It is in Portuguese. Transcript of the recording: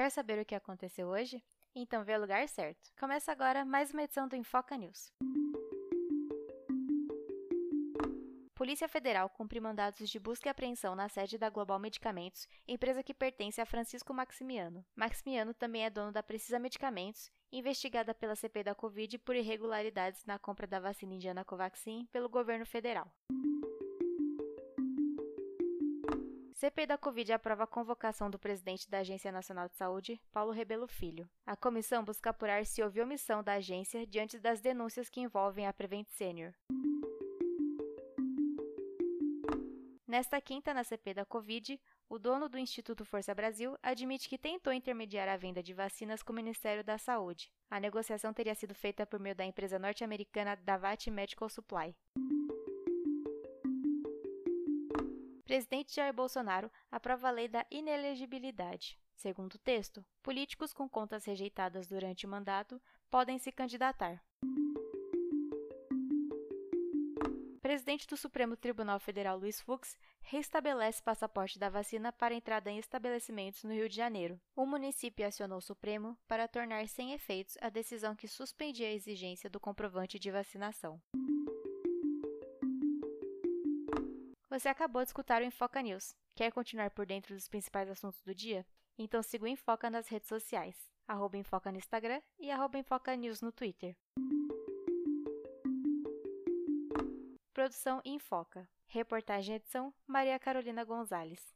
Quer saber o que aconteceu hoje? Então vê o lugar certo. Começa agora mais uma edição do Infoca News. Polícia Federal cumpre mandados de busca e apreensão na sede da Global Medicamentos, empresa que pertence a Francisco Maximiano. Maximiano também é dono da Precisa Medicamentos, investigada pela CP da Covid por irregularidades na compra da vacina indiana Covaxin pelo governo federal. CPI da Covid aprova a convocação do presidente da Agência Nacional de Saúde, Paulo Rebelo Filho. A comissão busca apurar se houve omissão da agência diante das denúncias que envolvem a Prevent Senior. Nesta quinta, na CP da Covid, o dono do Instituto Força Brasil admite que tentou intermediar a venda de vacinas com o Ministério da Saúde. A negociação teria sido feita por meio da empresa norte-americana Davat Medical Supply. Presidente Jair Bolsonaro aprova a lei da inelegibilidade. Segundo o texto, políticos com contas rejeitadas durante o mandato podem se candidatar. Presidente do Supremo Tribunal Federal Luiz Fux restabelece passaporte da vacina para entrada em estabelecimentos no Rio de Janeiro. O município acionou o Supremo para tornar sem efeitos a decisão que suspendia a exigência do comprovante de vacinação. Você acabou de escutar o Infoca News. Quer continuar por dentro dos principais assuntos do dia? Então siga o Infoca nas redes sociais, arroba no Instagram e arroba News no Twitter. Produção Infoca. Reportagem e edição Maria Carolina Gonzalez.